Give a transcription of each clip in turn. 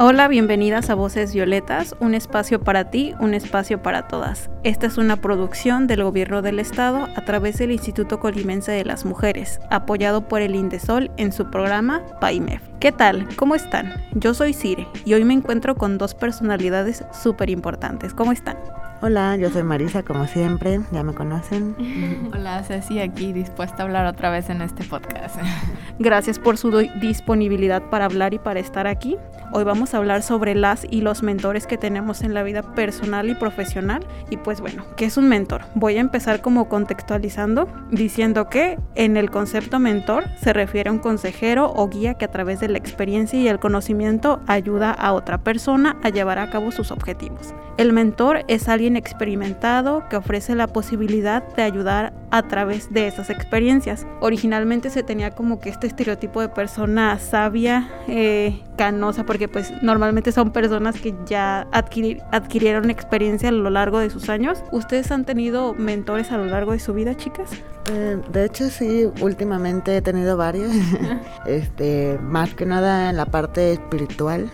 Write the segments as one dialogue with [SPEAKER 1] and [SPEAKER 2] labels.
[SPEAKER 1] Hola, bienvenidas a Voces Violetas, un espacio para ti, un espacio para todas. Esta es una producción del Gobierno del Estado a través del Instituto Colimense de las Mujeres, apoyado por el Indesol en su programa PAIMEF. ¿Qué tal? ¿Cómo están? Yo soy Cire y hoy me encuentro con dos personalidades súper importantes. ¿Cómo están?
[SPEAKER 2] Hola, yo soy Marisa, como siempre, ya me conocen.
[SPEAKER 3] Hola, Ceci, aquí dispuesta a hablar otra vez en este podcast.
[SPEAKER 1] Gracias por su disponibilidad para hablar y para estar aquí. Hoy vamos a hablar sobre las y los mentores que tenemos en la vida personal y profesional. Y pues bueno, ¿qué es un mentor? Voy a empezar como contextualizando diciendo que en el concepto mentor se refiere a un consejero o guía que a través de la experiencia y el conocimiento ayuda a otra persona a llevar a cabo sus objetivos. El mentor es alguien experimentado que ofrece la posibilidad de ayudar a través de esas experiencias. Originalmente se tenía como que este estereotipo de persona sabia, eh, canosa, porque pues normalmente son personas que ya adquirieron experiencia a lo largo de sus años. ¿Ustedes han tenido mentores a lo largo de su vida, chicas?
[SPEAKER 2] Eh, de hecho sí, últimamente he tenido varios, este, más que nada en la parte espiritual.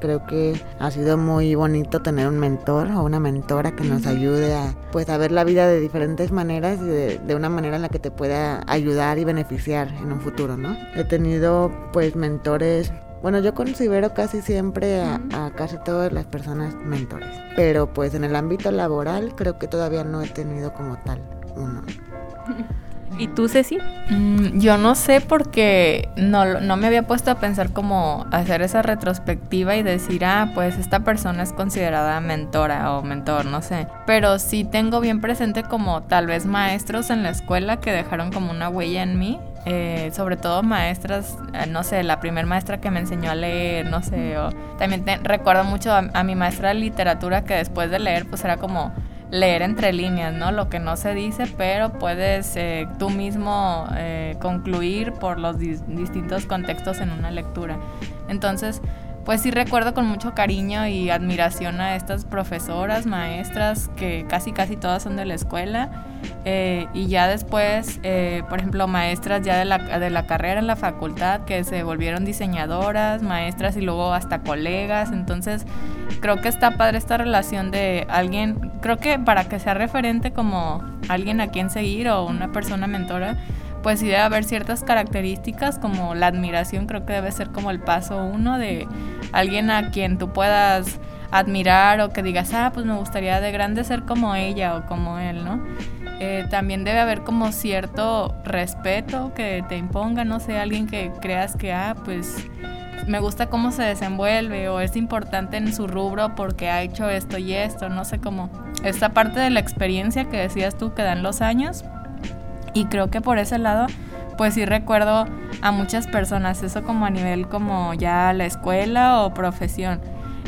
[SPEAKER 2] Creo que ha sido muy bonito tener un mentor o una mentora que nos ayude a, pues, a ver la vida de diferentes maneras y de, una manera en la que te pueda ayudar y beneficiar en un futuro, ¿no? He tenido, pues, mentores bueno, yo considero casi siempre a, a, casi todas las personas mentores, pero pues en el ámbito laboral creo que todavía no he tenido como tal uno.
[SPEAKER 1] ¿Y tú, Ceci?
[SPEAKER 3] Mm, yo no sé porque no, no me había puesto a pensar como hacer esa retrospectiva y decir, ah, pues esta persona es considerada mentora o mentor, no sé. Pero sí tengo bien presente como tal vez maestros en la escuela que dejaron como una huella en mí. Eh, sobre todo maestras, eh, no sé, la primer maestra que me enseñó a leer, no sé, o también recuerdo mucho a, a mi maestra de literatura que después de leer pues era como leer entre líneas, ¿no? Lo que no se dice, pero puedes eh, tú mismo eh, concluir por los distintos contextos en una lectura. Entonces, pues sí recuerdo con mucho cariño y admiración a estas profesoras, maestras, que casi casi todas son de la escuela. Eh, y ya después, por ejemplo, maestras ya de la, de la carrera en la facultad que se volvieron diseñadoras, maestras y luego hasta colegas. Entonces, creo que está padre esta relación de alguien, creo que para que sea referente como alguien a quien seguir o una persona mentora, pues sí debe haber ciertas características como la admiración, creo que debe ser como el paso uno de alguien a quien tú puedas admirar o que digas, ah, pues me gustaría de grande ser como ella o como él, ¿no? Eh, también debe haber como cierto respeto que te imponga, no sé, alguien que creas que, ah, pues me gusta cómo se desenvuelve o es importante en su rubro porque ha hecho esto y esto, no sé cómo. Esta parte de la experiencia que decías tú que dan los años y creo que por ese lado pues sí recuerdo a muchas personas, eso como a nivel como ya la escuela o profesión.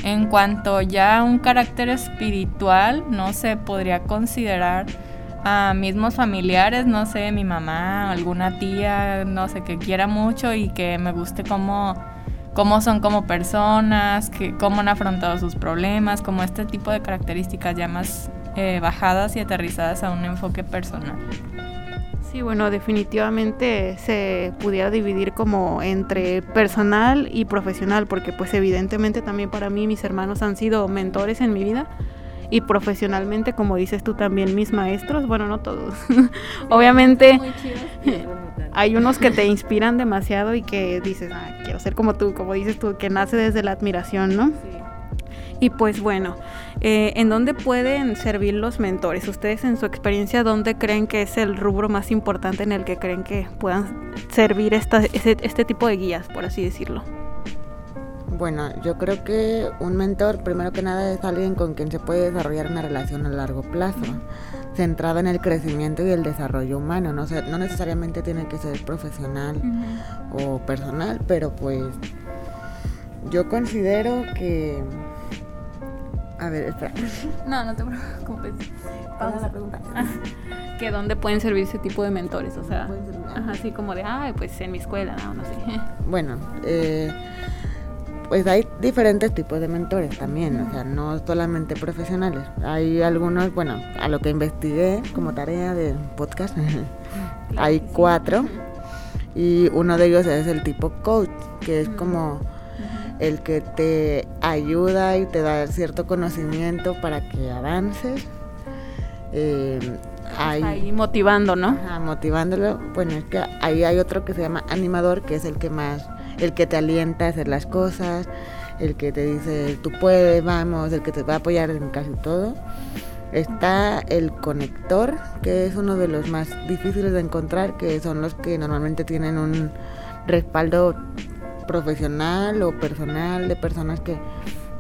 [SPEAKER 3] En cuanto ya a un carácter espiritual, no se podría considerar a mismos familiares, no sé, mi mamá, alguna tía, no sé, que quiera mucho y que me guste cómo cómo son como personas, que, cómo han afrontado sus problemas, como este tipo de características ya más eh, bajadas y aterrizadas a un enfoque personal.
[SPEAKER 1] Sí, bueno, definitivamente se pudiera dividir como entre personal y profesional, porque pues evidentemente también para mí mis hermanos han sido mentores en mi vida y profesionalmente, como dices tú también, mis maestros, bueno, no todos, obviamente hay unos que te inspiran demasiado y que dices, ah, quiero ser como tú, como dices tú, que nace desde la admiración, ¿no? Sí. Y pues bueno, eh, ¿en dónde pueden servir los mentores? Ustedes en su experiencia, ¿dónde creen que es el rubro más importante en el que creen que puedan servir esta, este tipo de guías, por así decirlo?
[SPEAKER 2] Bueno, yo creo que un mentor, primero que nada, es alguien con quien se puede desarrollar una relación a largo plazo, centrada en el crecimiento y el desarrollo humano. No, no necesariamente tiene que ser profesional o personal, pero pues yo considero que A ver, espera.
[SPEAKER 1] No, no te preocupes. Pausa la pregunta. ¿Que dónde pueden servir ese tipo de mentores? O sea, así como de, ay, pues en mi escuela, no, no sé.
[SPEAKER 2] Bueno, eh, pues hay diferentes tipos de mentores también, o sea, no solamente profesionales. Hay algunos, bueno, a lo que investigué como tarea de podcast, hay cuatro y uno de ellos es el tipo coach, que es como el que te ayuda y te da cierto conocimiento para que avances.
[SPEAKER 1] Eh, ahí motivando, ¿no?
[SPEAKER 2] motivándolo. Bueno, es que ahí hay otro que se llama animador, que es el que más, el que te alienta a hacer las cosas, el que te dice tú puedes, vamos, el que te va a apoyar en casi todo. Está el conector, que es uno de los más difíciles de encontrar, que son los que normalmente tienen un respaldo profesional o personal de personas que,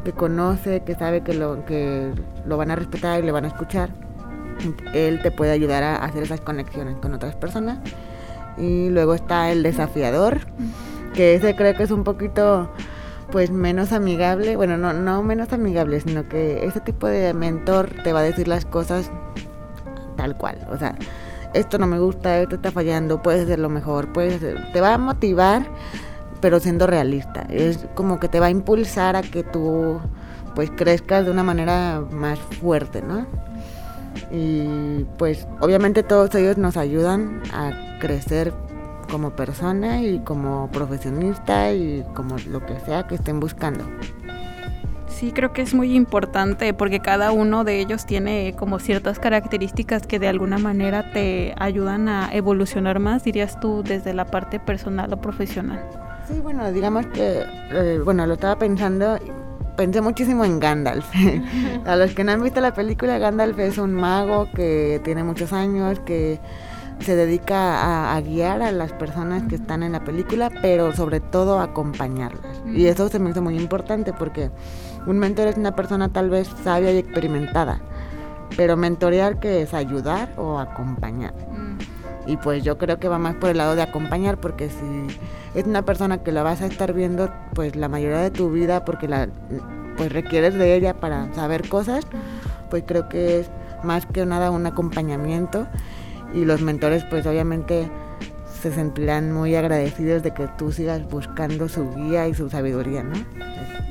[SPEAKER 2] que conoce, que sabe que lo, que lo van a respetar y le van a escuchar. Él te puede ayudar a hacer esas conexiones con otras personas. Y luego está el desafiador, que ese creo que es un poquito pues menos amigable, bueno, no, no menos amigable, sino que ese tipo de mentor te va a decir las cosas tal cual, o sea, esto no me gusta, esto está fallando, puedes hacerlo mejor, puedes te va a motivar, pero siendo realista, es como que te va a impulsar a que tú pues crezcas de una manera más fuerte, ¿no? Y pues obviamente todos ellos nos ayudan a crecer como persona y como profesionista y como lo que sea que estén buscando.
[SPEAKER 1] Sí, creo que es muy importante porque cada uno de ellos tiene como ciertas características que de alguna manera te ayudan a evolucionar más, dirías tú, desde la parte personal o profesional.
[SPEAKER 2] Sí, bueno, digamos que, eh, bueno, lo estaba pensando, pensé muchísimo en Gandalf. a los que no han visto la película, Gandalf es un mago que tiene muchos años, que se dedica a, guiar a las personas que están en la película, pero sobre todo a acompañarlas. Y eso se me hizo muy importante porque un mentor es una persona tal vez sabia y experimentada, pero mentorear que es ayudar o acompañar. Y pues yo creo que va más por el lado de acompañar porque si es una persona que la vas a estar viendo pues la mayoría de tu vida porque la pues requieres de ella para saber cosas, pues creo que es más que nada un acompañamiento y los mentores pues obviamente se sentirán muy agradecidos de que tú sigas buscando su guía y su sabiduría, ¿no?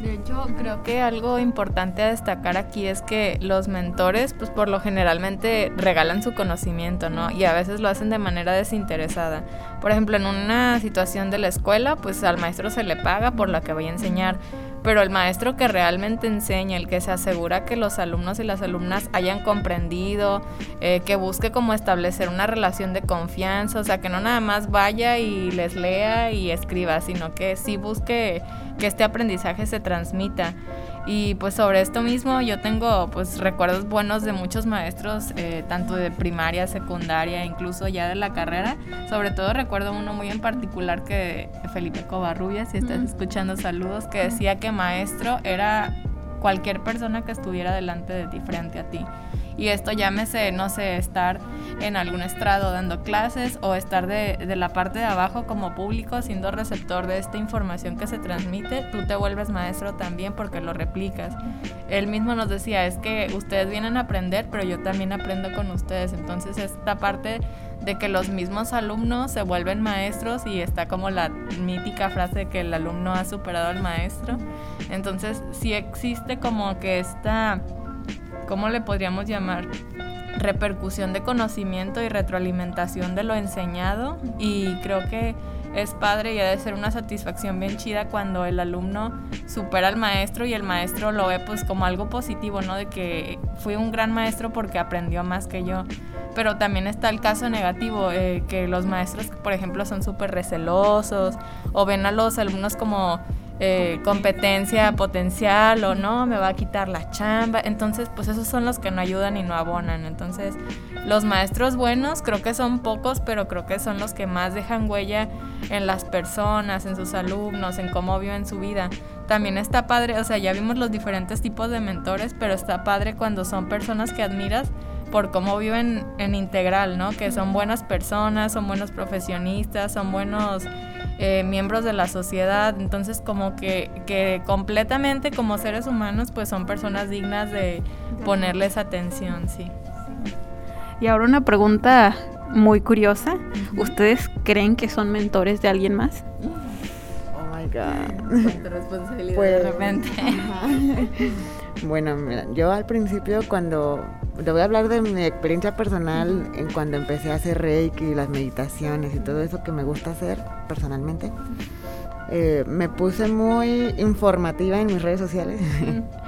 [SPEAKER 3] De hecho, creo que algo importante a destacar aquí es que los mentores, pues por lo generalmente regalan su conocimiento, ¿no? Y a veces lo hacen de manera desinteresada. Por ejemplo, en una situación de la escuela, pues al maestro se le paga por lo que vaya a enseñar pero el maestro que realmente enseña, el que se asegura que los alumnos y las alumnas hayan comprendido, eh, que busque como establecer una relación de confianza, o sea, que no nada más vaya y les lea y escriba, sino que sí busque que este aprendizaje se transmita. Y pues sobre esto mismo yo tengo pues recuerdos buenos de muchos maestros, eh, tanto de primaria, secundaria, incluso ya de la carrera. Sobre todo recuerdo uno muy en particular que Felipe Covarrubias, si estás escuchando saludos, que decía que maestro era cualquier persona que estuviera delante de ti, frente a ti. Y esto llámese, no sé, estar en algún estrado dando clases o estar de, de, la parte de abajo como público siendo receptor de esta información que se transmite, tú te vuelves maestro también porque lo replicas. Él mismo nos decía, es que ustedes vienen a aprender, pero yo también aprendo con ustedes. Entonces esta parte de que los mismos alumnos se vuelven maestros y está como la mítica frase de que el alumno ha superado al maestro. Entonces sí existe como que esta ¿cómo le podríamos llamar? repercusión de conocimiento y retroalimentación de lo enseñado y creo que es padre y ha de ser una satisfacción bien chida cuando el alumno supera al maestro y el maestro lo ve pues como algo positivo, ¿no? De que fui un gran maestro porque aprendió más que yo. Pero también está el caso negativo, eh, que los maestros, por ejemplo, son súper recelosos o ven a los alumnos como eh, competencia potencial o no, me va a quitar la chamba. Entonces, pues esos son los que no ayudan y no abonan. Entonces, los maestros buenos creo que son pocos, pero creo que son los que más dejan huella en las personas, en sus alumnos, en cómo viven su vida. También está padre, o sea, ya vimos los diferentes tipos de mentores, pero está padre cuando son personas que admiras por cómo viven en integral, ¿no? Que son buenas personas, son buenos profesionistas, son buenos eh, miembros de la sociedad. Entonces como que, que completamente como seres humanos pues son personas dignas de ponerles atención, sí.
[SPEAKER 1] Y ahora una pregunta muy curiosa. ¿Ustedes creen que son mentores de alguien más?
[SPEAKER 2] Oh my god.
[SPEAKER 3] responsabilidad
[SPEAKER 2] Pues,
[SPEAKER 3] de repente.
[SPEAKER 2] Bueno, mira, yo al principio cuando te voy a hablar de mi experiencia personal en cuando empecé a hacer reiki, las meditaciones y todo eso que me gusta hacer personalmente. eh, me puse muy informativa en mis redes sociales.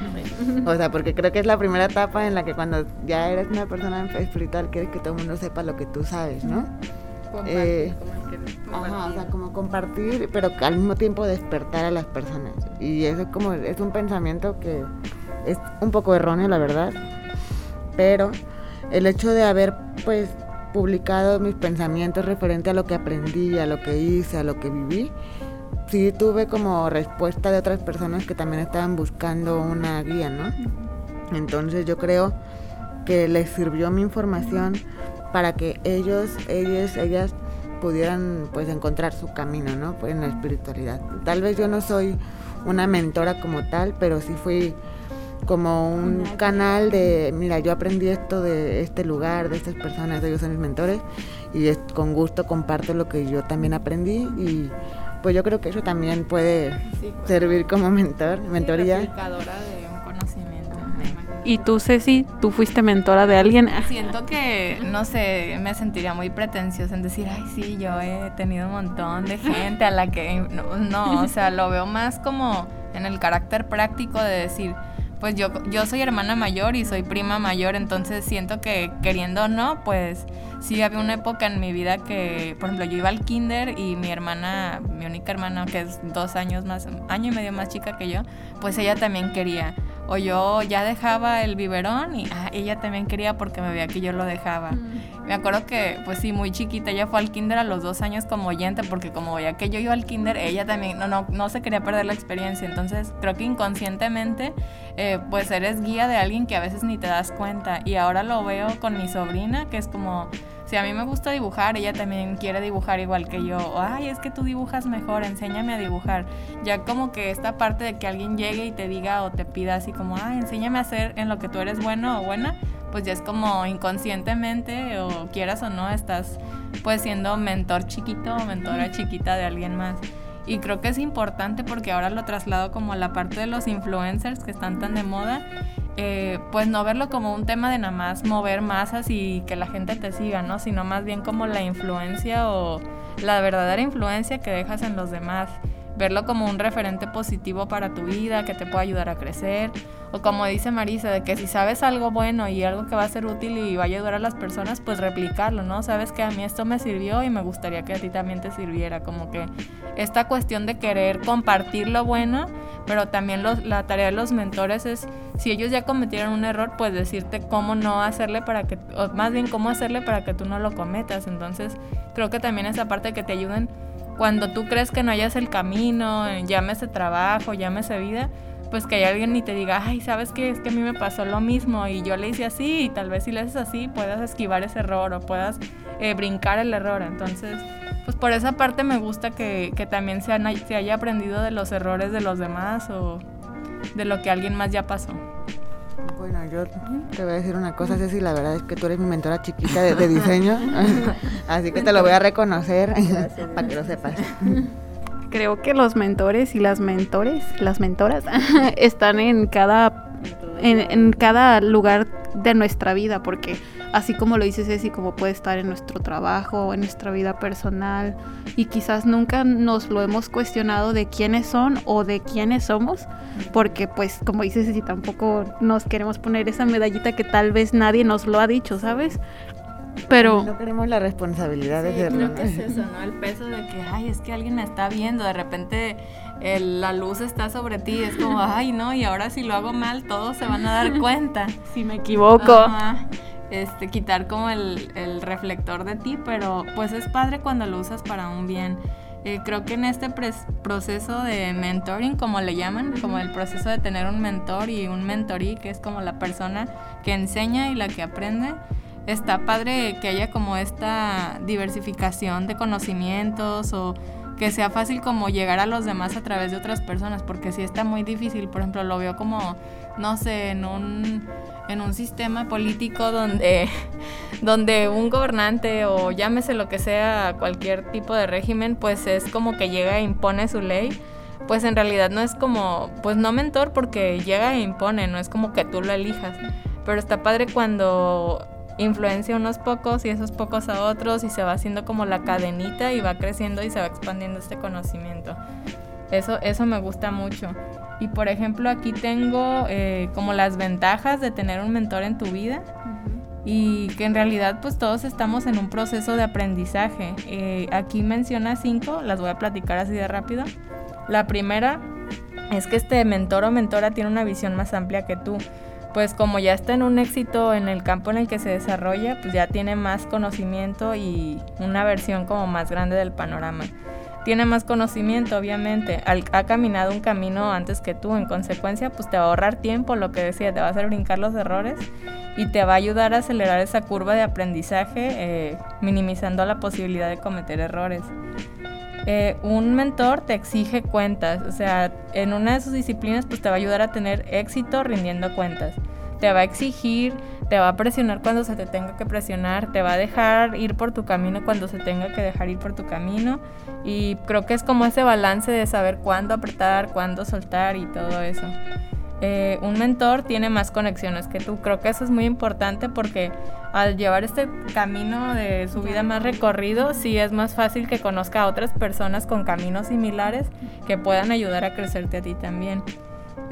[SPEAKER 2] o sea, porque creo que es la primera etapa en la que cuando ya eres una persona espiritual quieres que todo el mundo sepa lo que tú sabes, ¿no? Eh, Ajá, o sea, como compartir, pero al mismo tiempo despertar a las personas. Y eso es como, es un pensamiento que es un poco erróneo, la verdad. Pero el hecho de haber, pues, publicado mis pensamientos referente a lo que aprendí, a lo que hice, a lo que viví, sí tuve como respuesta de otras personas que también estaban buscando una guía, ¿no? Entonces yo creo que les sirvió mi información para que ellos, ellos, ellas pudieran pues encontrar su camino, ¿no? Pues en la espiritualidad. Tal vez yo no soy una mentora como tal, pero sí fui como un canal de, mira, yo aprendí esto de este lugar, de estas personas, ellos son mis mentores y es- con gusto comparto lo que yo también aprendí y pues yo creo que eso también puede
[SPEAKER 3] Sí, pues,
[SPEAKER 2] servir como mentor, mentoría.
[SPEAKER 3] replicadora de un conocimiento. me imagino.
[SPEAKER 1] Y tú, Ceci, tú fuiste mentora de alguien.
[SPEAKER 3] Siento que, no sé, me sentiría muy pretenciosa en decir, ay, sí, yo he tenido un montón de gente a la que... No, no, o sea, lo veo más como en el carácter práctico de decir, pues yo, yo soy hermana mayor y soy prima mayor, entonces siento que queriendo o no, pues sí había una época en mi vida que, por ejemplo, yo iba al kinder y mi hermana, mi única hermana, que es dos años más, año y medio más chica que yo, pues ella también quería. O yo ya dejaba el biberón y ah, ella también quería porque me veía que yo lo dejaba. Me acuerdo que, pues sí, muy chiquita, ella fue al kinder a los dos años como oyente, porque como veía que yo iba al kinder, ella también no, no, no se quería perder la experiencia. Entonces, creo que inconscientemente, eh, pues eres guía de alguien que a veces ni te das cuenta. Y ahora lo veo con mi sobrina, que es como, si a mí me gusta dibujar, ella también quiere dibujar igual que yo. Ay, es que tú dibujas mejor, enséñame a dibujar. Ya como que esta parte de que alguien llegue y te diga o te pida así como, ay, enséñame a hacer en lo que tú eres bueno o buena, pues ya es como inconscientemente o quieras o no, estás pues siendo mentor chiquito o mentora chiquita de alguien más. Y creo que es importante porque ahora lo traslado como a la parte de los influencers que están tan de moda, eh, pues no verlo como un tema de nada más mover masas y que la gente te siga, ¿no? Sino más bien como la influencia o la verdadera influencia que dejas en los demás verlo como un referente positivo para tu vida, que te pueda ayudar a crecer, o como dice Marisa, de que si sabes algo bueno y algo que va a ser útil y va a ayudar a las personas, pues replicarlo, ¿no? Sabes que a mí esto me sirvió y me gustaría que a ti también te sirviera, como que esta cuestión de querer compartir lo bueno, pero también los- la tarea de los mentores es, si ellos ya cometieron un error, pues decirte cómo no hacerle para que, o más bien cómo hacerle para que tú no lo cometas, entonces creo que también esa parte que te ayuden cuando tú crees que no hayas el camino, llámese trabajo, llámese vida, pues que haya alguien y te diga, ay, ¿sabes qué? Es que a mí me pasó lo mismo y yo le hice así y tal vez si le haces así puedas esquivar ese error o puedas eh, brincar el error. Entonces, pues por esa parte me gusta que, que también se, han- se haya aprendido de los errores de los demás o de lo que alguien más ya pasó.
[SPEAKER 2] Bueno, yo te voy a decir una cosa, Ceci, la verdad es que tú eres mi mentora chiquita de, de diseño, así que te lo voy a reconocer para que lo sepas.
[SPEAKER 1] Creo que los mentores y las mentores, las mentoras, están en cada, en, en cada lugar de nuestra vida, porque así como lo dice Ceci, como puede estar en nuestro trabajo, en nuestra vida personal, y quizás nunca nos lo hemos cuestionado de quiénes son o de quiénes somos, porque pues como dice Ceci, tampoco nos queremos poner esa medallita que tal vez nadie nos lo ha dicho, ¿sabes? Pero...
[SPEAKER 2] No queremos la responsabilidad de serlo.
[SPEAKER 3] creo que es eso, ¿no? El peso de que, ay, es que alguien me está viendo, de repente el- la luz está sobre ti, es como, ay, no, y ahora si lo hago mal, todos se van a dar cuenta.
[SPEAKER 1] Si me equivoco.
[SPEAKER 3] Ajá. Este, quitar como el, el reflector de ti, pero pues es padre cuando lo usas para un bien. Eh, creo que en este proceso de mentoring, como le llaman, como el proceso de tener un mentor y un mentorí, que es como la persona que enseña y la que aprende, está padre que haya como esta diversificación de conocimientos o que sea fácil como llegar a los demás a través de otras personas, porque si está muy difícil, por ejemplo, lo veo como, no sé, en un, en un sistema político donde, donde un gobernante o llámese lo que sea, cualquier tipo de régimen, pues es como que llega e impone su ley pues en realidad no es como, pues no mentor porque llega e impone, no es como que tú lo elijas. Pero está padre cuando influencia a unos pocos y esos pocos a otros y se va haciendo como la cadenita y va creciendo y se va expandiendo este conocimiento. Eso, eso me gusta mucho. Y por ejemplo aquí tengo eh, como las ventajas de tener un mentor en tu vida y que en realidad pues todos estamos en un proceso de aprendizaje. Eh, aquí menciona cinco, las voy a platicar así de rápido. La primera es que este mentor o mentora tiene una visión más amplia que tú pues como ya está en un éxito en el campo en el que se desarrolla, pues ya tiene más conocimiento y una versión como más grande del panorama. Tiene más conocimiento, obviamente, ha caminado un camino antes que tú, en consecuencia, pues te va a ahorrar tiempo, lo que decía, te va a hacer brincar los errores y te va a ayudar a acelerar esa curva de aprendizaje, eh, minimizando la posibilidad de cometer errores. Eh, un mentor te exige cuentas, o sea, en una de sus disciplinas pues te va a ayudar a tener éxito rindiendo cuentas. Te va a exigir, te va a presionar cuando se te tenga que presionar, te va a dejar ir por tu camino cuando se tenga que dejar ir por tu camino. Y creo que es como ese balance de saber cuándo apretar, cuándo soltar y todo eso. Eh, un mentor tiene más conexiones que tú. Creo que eso es muy importante porque al llevar este camino de su vida más recorrido, sí es más fácil que conozca a otras personas con caminos similares que puedan ayudar a crecerte a ti también.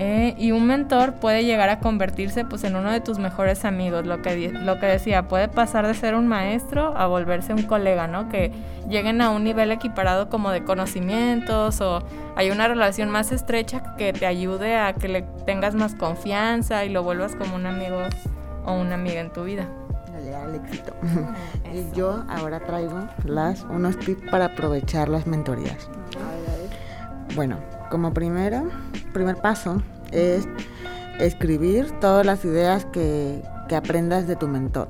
[SPEAKER 3] Eh, y un mentor puede llegar a convertirse pues en uno de tus mejores amigos, lo que, lo que decía, puede pasar de ser un maestro a volverse un colega, ¿no? Que lleguen a un nivel equiparado como de conocimientos o hay una relación más estrecha que te ayude a que le tengas más confianza y lo vuelvas como un amigo o una amiga en tu vida.
[SPEAKER 2] Al éxito. y yo ahora traigo las, unos tips para aprovechar las mentorías. Bueno, como primero, primer paso es escribir todas las ideas que, aprendas de tu mentor.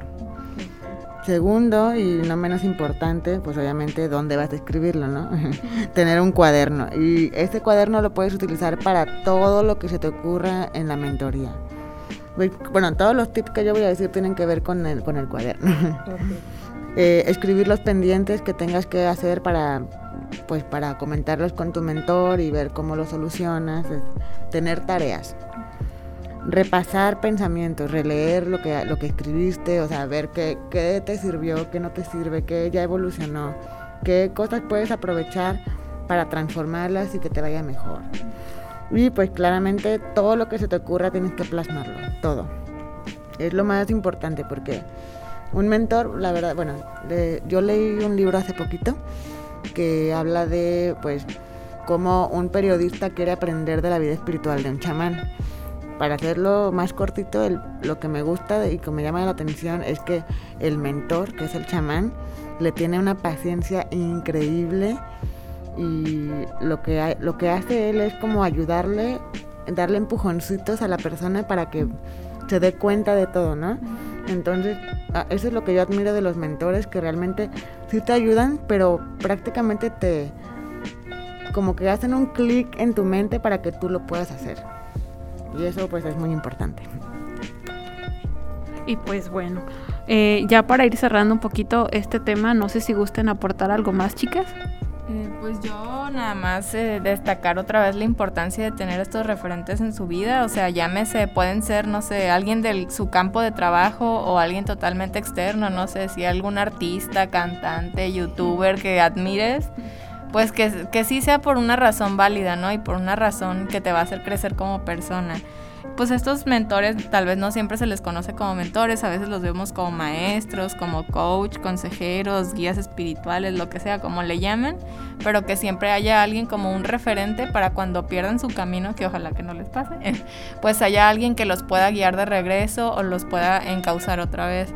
[SPEAKER 2] Segundo, y no menos importante, pues obviamente dónde vas a escribirlo, ¿no? Tener un cuaderno. Y este cuaderno lo puedes utilizar para todo lo que se te ocurra en la mentoría. Bueno, todos los tips que yo voy a decir tienen que ver con el, con el cuaderno. Eh, escribir los pendientes que tengas que hacer para, pues para comentarlos con tu mentor y ver cómo lo solucionas, tener tareas. Repasar pensamientos, releer lo que, lo que escribiste, o sea, ver qué, qué te sirvió, qué no te sirve, qué ya evolucionó, qué cosas puedes aprovechar para transformarlas y que te vaya mejor. Y pues claramente todo lo que se te ocurra tienes que plasmarlo, todo. Es lo más importante porque un mentor, la verdad, bueno, yo leí un libro hace poquito que habla de, pues, cómo un periodista quiere aprender de la vida espiritual de un chamán. Para hacerlo más cortito, lo que me gusta y que me llama la atención es que el mentor, que es el chamán, le tiene una paciencia increíble y lo que, lo que hace él es como ayudarle, darle empujoncitos a la persona para que se dé cuenta de todo, ¿no? Entonces, ah, eso es lo que yo admiro de los mentores, que realmente sí te ayudan, pero prácticamente te como que hacen un clic en tu mente para que tú lo puedas hacer. Y eso pues es muy importante.
[SPEAKER 1] Y pues bueno, eh, ya para ir cerrando un poquito este tema, no sé si gusten aportar algo más, chicas.
[SPEAKER 3] Eh, pues yo nada más eh, destacar otra vez la importancia de tener estos referentes en su vida, o sea, llámese, pueden ser, no sé, alguien de su campo de trabajo o alguien totalmente externo, no sé, si algún artista, cantante, youtuber que admires, pues que, que sí sea por una razón válida, ¿no? Y por una razón que te va a hacer crecer como persona pues estos mentores tal vez no siempre se les conoce como mentores, a veces los vemos como maestros, como coach, consejeros, guías espirituales, lo que sea, como le llamen, pero que siempre haya alguien como un referente para cuando pierdan su camino, que ojalá que no les pase, pues haya alguien que los pueda guiar de regreso o los pueda encauzar otra vez.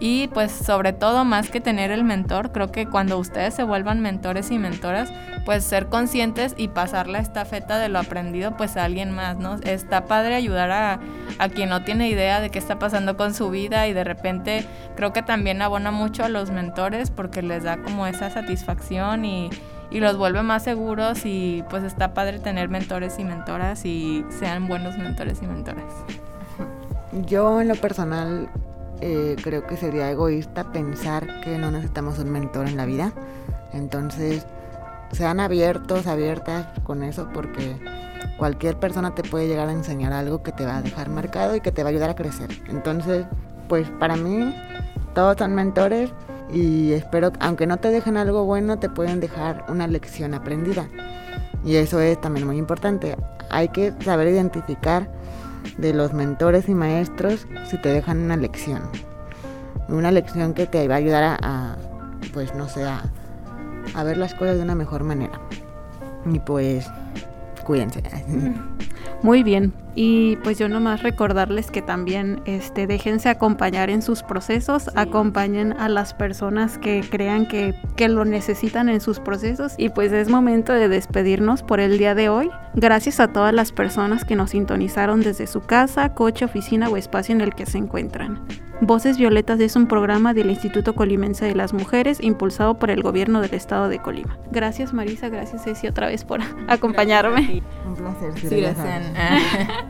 [SPEAKER 3] Y pues sobre todo, más que tener el mentor, creo que cuando ustedes se vuelvan mentores y mentoras, pues ser conscientes y pasar la estafeta de lo aprendido pues a alguien más, ¿no? Está padre ayudar a, a quien no tiene idea de qué está pasando con su vida y de repente creo que también abona mucho a los mentores porque les da como esa satisfacción y y los vuelve más seguros y pues está padre tener mentores y mentoras y sean buenos mentores y mentoras.
[SPEAKER 2] Yo en lo personal eh, creo que sería egoísta pensar que no necesitamos un mentor en la vida. Entonces, sean abiertos, abiertas con eso porque cualquier persona te puede llegar a enseñar algo que te va a dejar marcado y que te va a ayudar a crecer. Entonces, pues para mí todos son mentores y espero, aunque no te dejen algo bueno, te pueden dejar una lección aprendida. Y eso es también muy importante. Hay que saber identificar de los mentores y maestros si te dejan una lección. Una lección que te va a ayudar a, pues no sé, a, a ver las cosas de una mejor manera. Y pues, cuídense.
[SPEAKER 1] Muy bien. Y pues yo nomás recordarles que también este, déjense acompañar en sus procesos, acompañen a las personas que crean que, que lo necesitan en sus procesos. Y pues es momento de despedirnos por el día de hoy. Gracias a todas las personas que nos sintonizaron desde su casa, coche, oficina o espacio en el que se encuentran. Voces Violetas es un programa del Instituto Colimense de las Mujeres impulsado por el gobierno del estado de Colima. Gracias Marisa, gracias Ceci otra vez por acompañarme.
[SPEAKER 2] Un placer.